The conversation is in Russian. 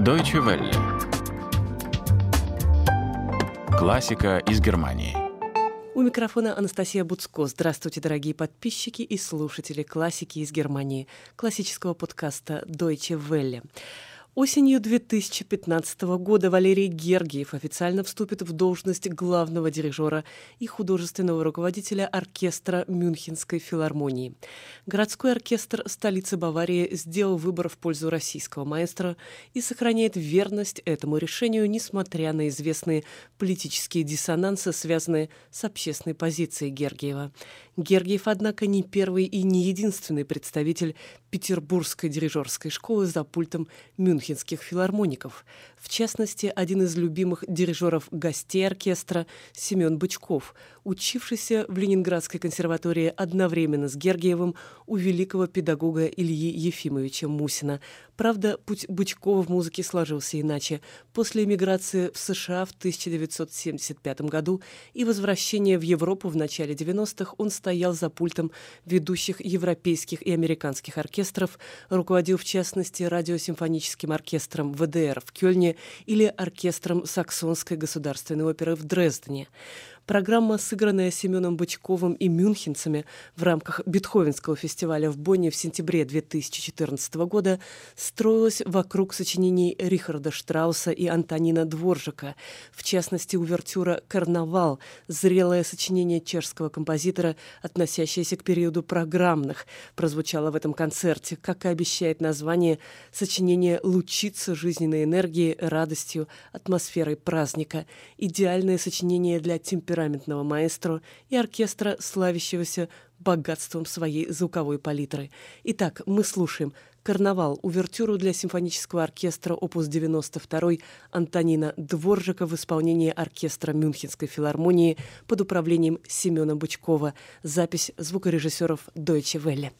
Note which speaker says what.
Speaker 1: Deutsche Welle. Классика из Германии.
Speaker 2: У микрофона Анастасия Буцко. Здравствуйте, дорогие подписчики и слушатели классики из Германии, классического подкаста Deutsche Welle. Осенью 2015 года Валерий Гергиев официально вступит в должность главного дирижера и художественного руководителя оркестра Мюнхенской филармонии. Городской оркестр столицы Баварии сделал выбор в пользу российского маэстро и сохраняет верность этому решению, несмотря на известные политические диссонансы, связанные с общественной позицией Гергиева. Гергиев, однако, не первый и не единственный представитель петербургской дирижерской школы за пультом мюнхенских филармоников. В частности, один из любимых дирижеров гостей оркестра Семен Бычков, учившийся в Ленинградской консерватории одновременно с Гергиевым у великого педагога Ильи Ефимовича Мусина. Правда, путь Бычкова в музыке сложился иначе. После эмиграции в США в 1975 году и возвращения в Европу в начале 90-х он стоял за пультом ведущих европейских и американских оркестров, руководил в частности радиосимфоническим оркестром ВДР в Кёльне или оркестром Саксонской государственной оперы в Дрездене. Программа, сыгранная Семеном Бычковым и мюнхенцами в рамках Бетховенского фестиваля в Бонне в сентябре 2014 года, строилась вокруг сочинений Рихарда Штрауса и Антонина Дворжика, в частности, увертюра «Карнавал», зрелое сочинение чешского композитора, относящееся к периоду программных, прозвучало в этом концерте, как и обещает название, сочинение лучится жизненной энергией, радостью, атмосферой праздника, идеальное сочинение для темперамента темпераментного маэстро и оркестра, славящегося богатством своей звуковой палитры. Итак, мы слушаем «Карнавал» увертюру для симфонического оркестра опус 92 Антонина Дворжика в исполнении оркестра Мюнхенской филармонии под управлением Семена Бычкова. Запись звукорежиссеров Deutsche Welle.